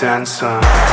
dancing.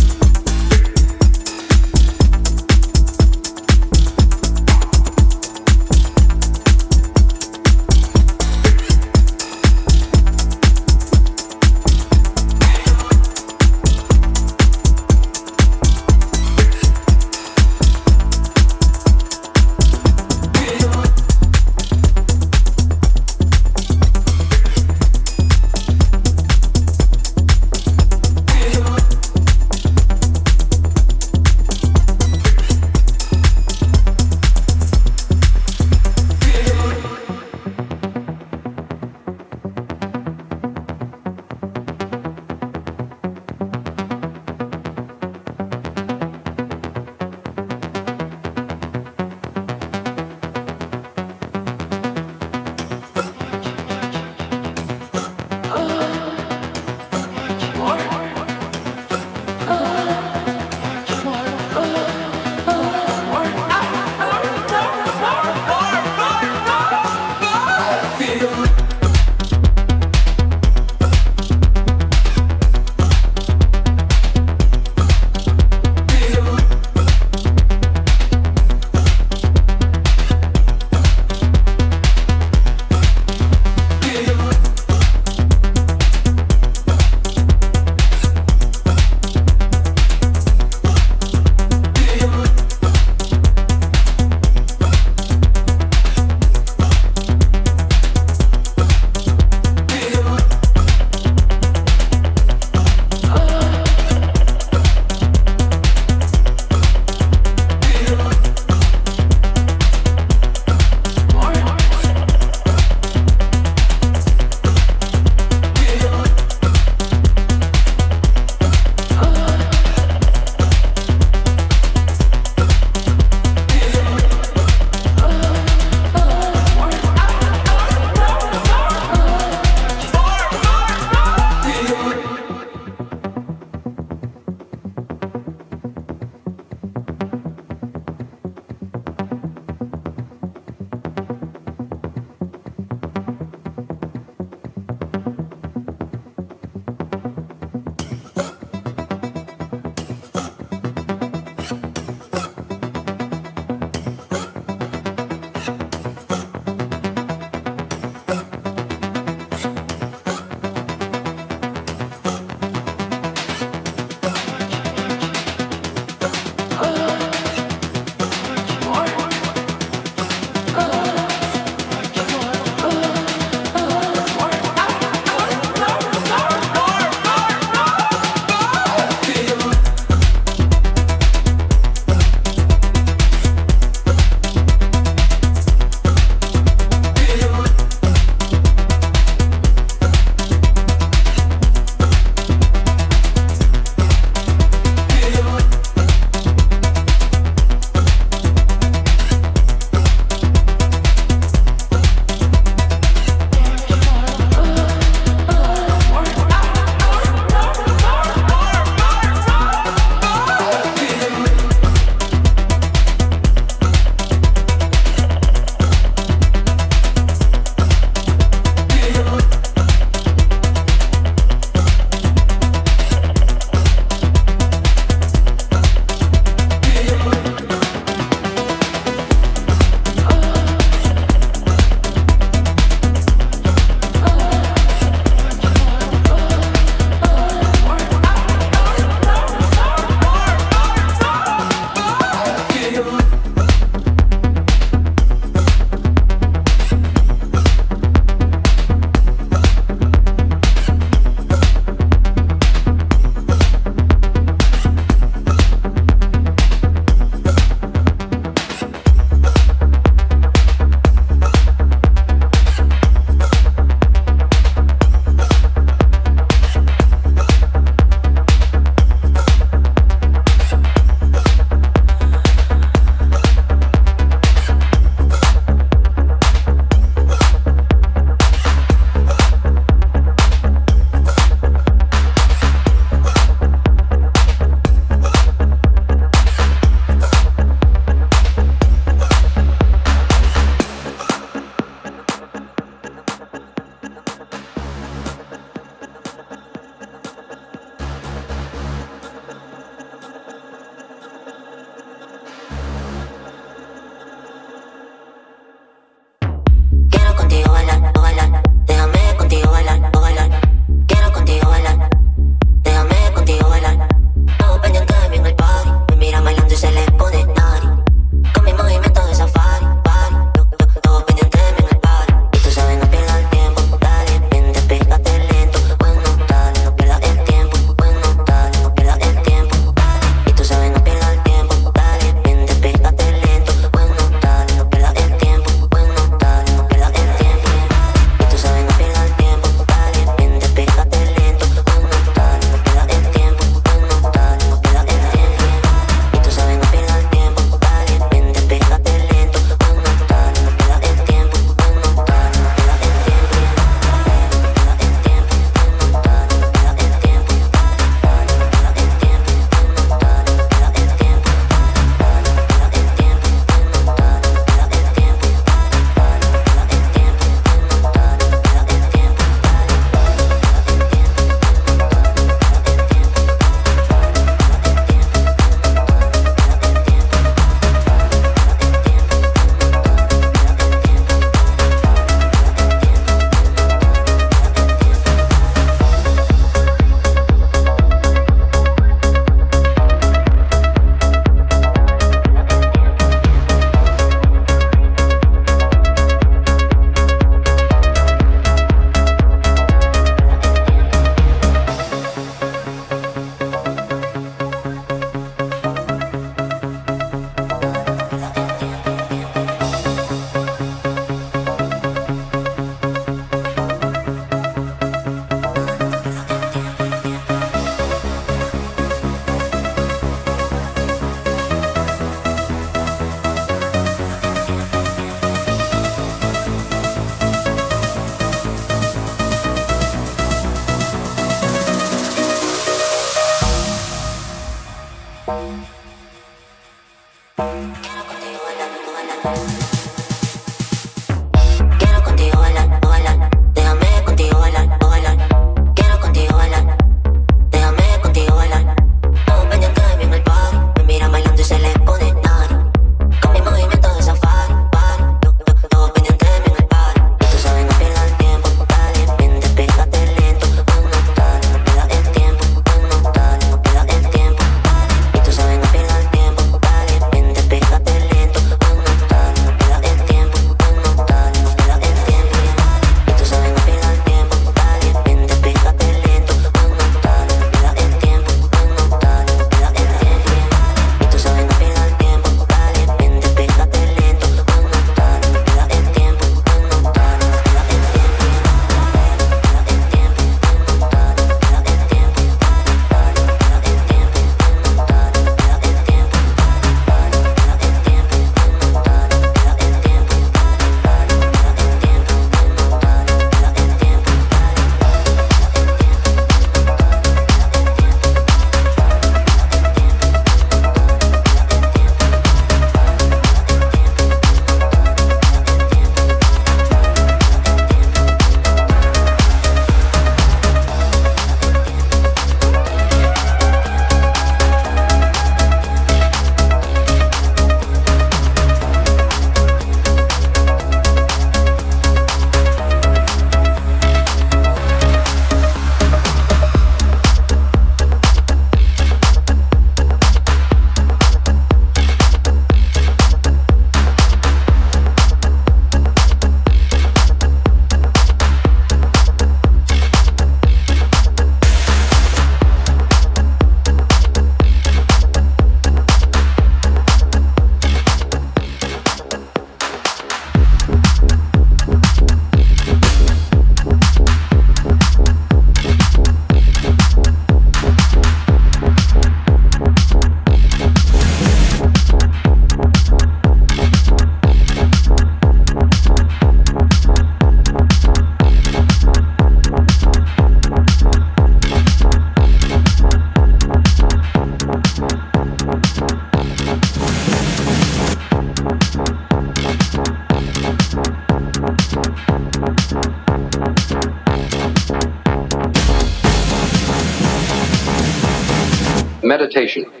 Meditation.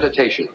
Meditation.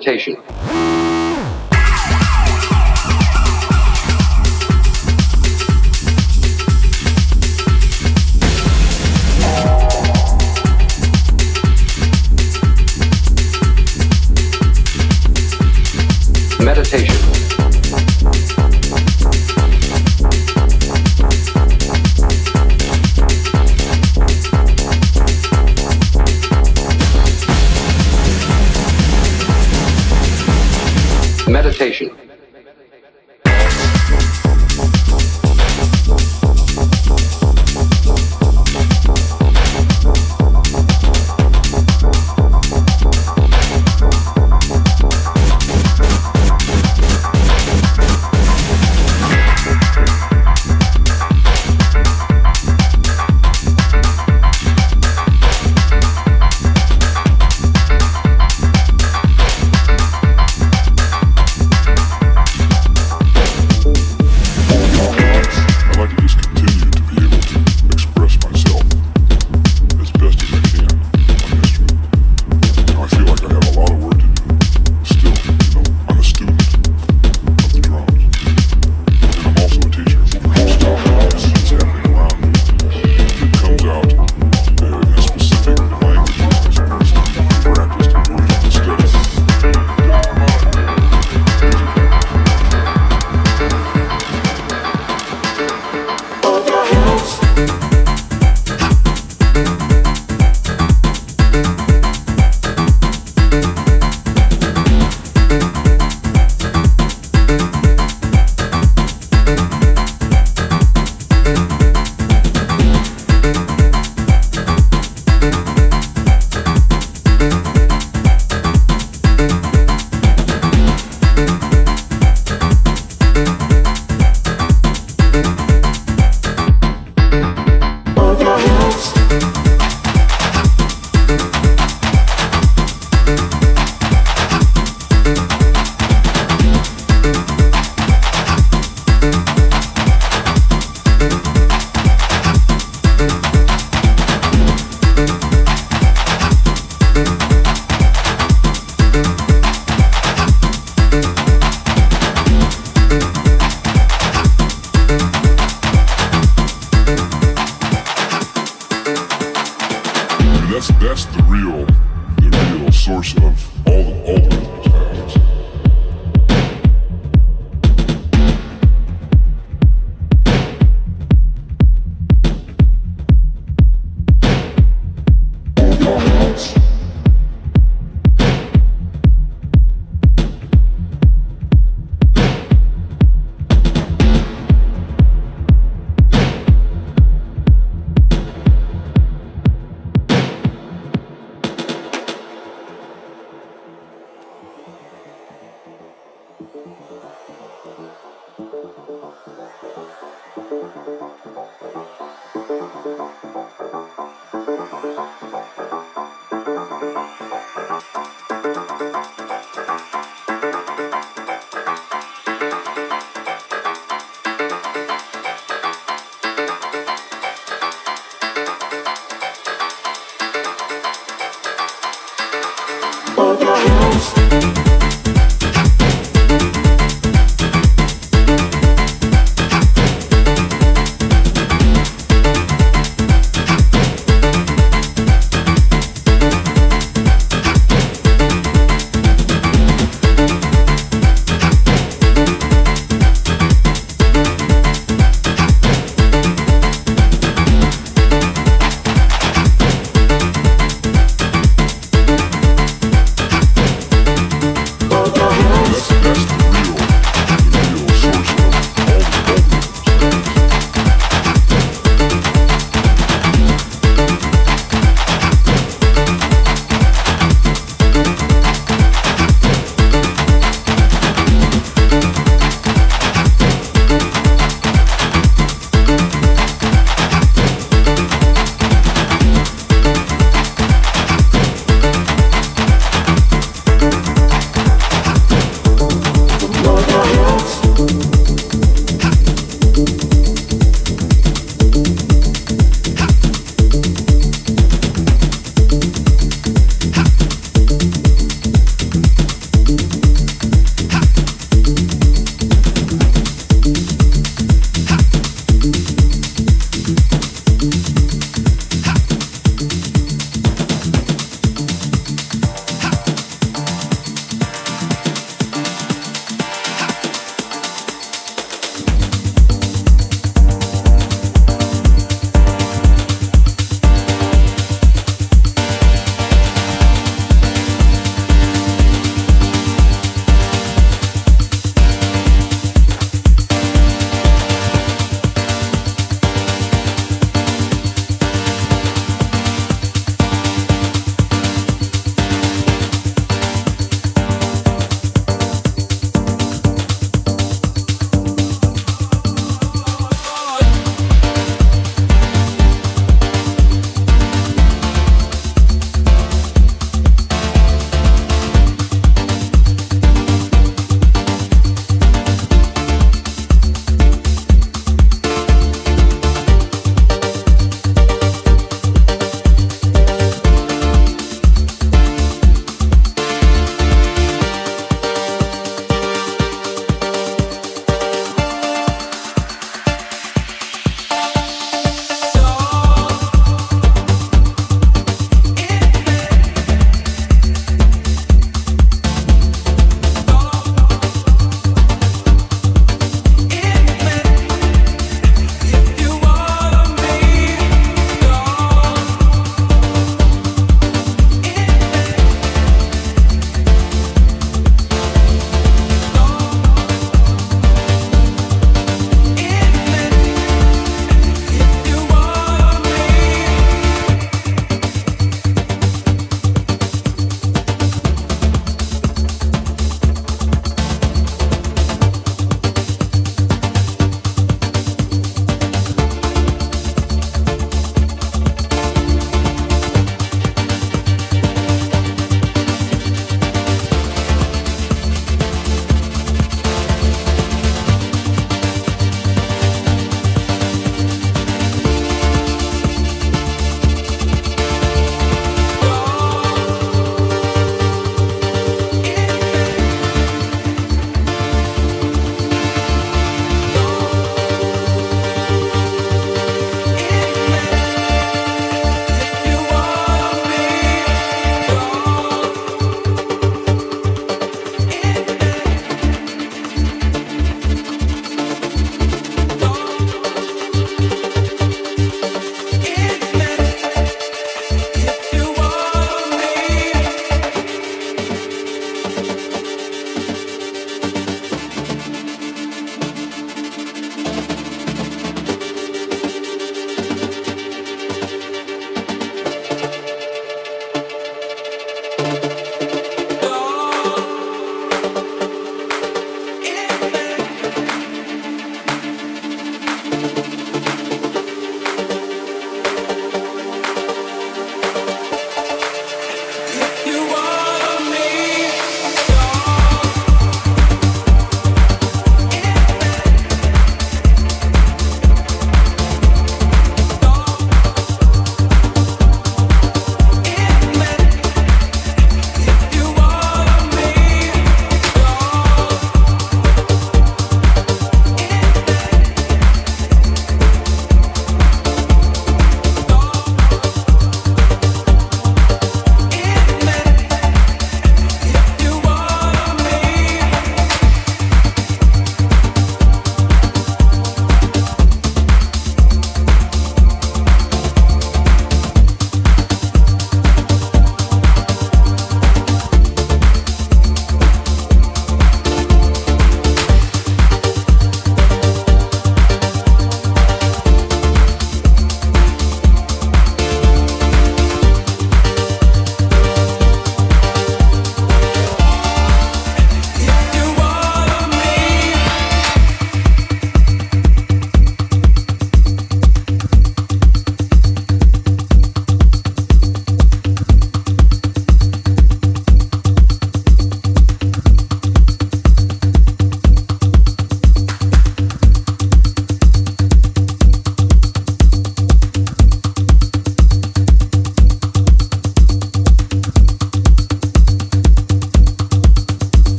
Meditation. house.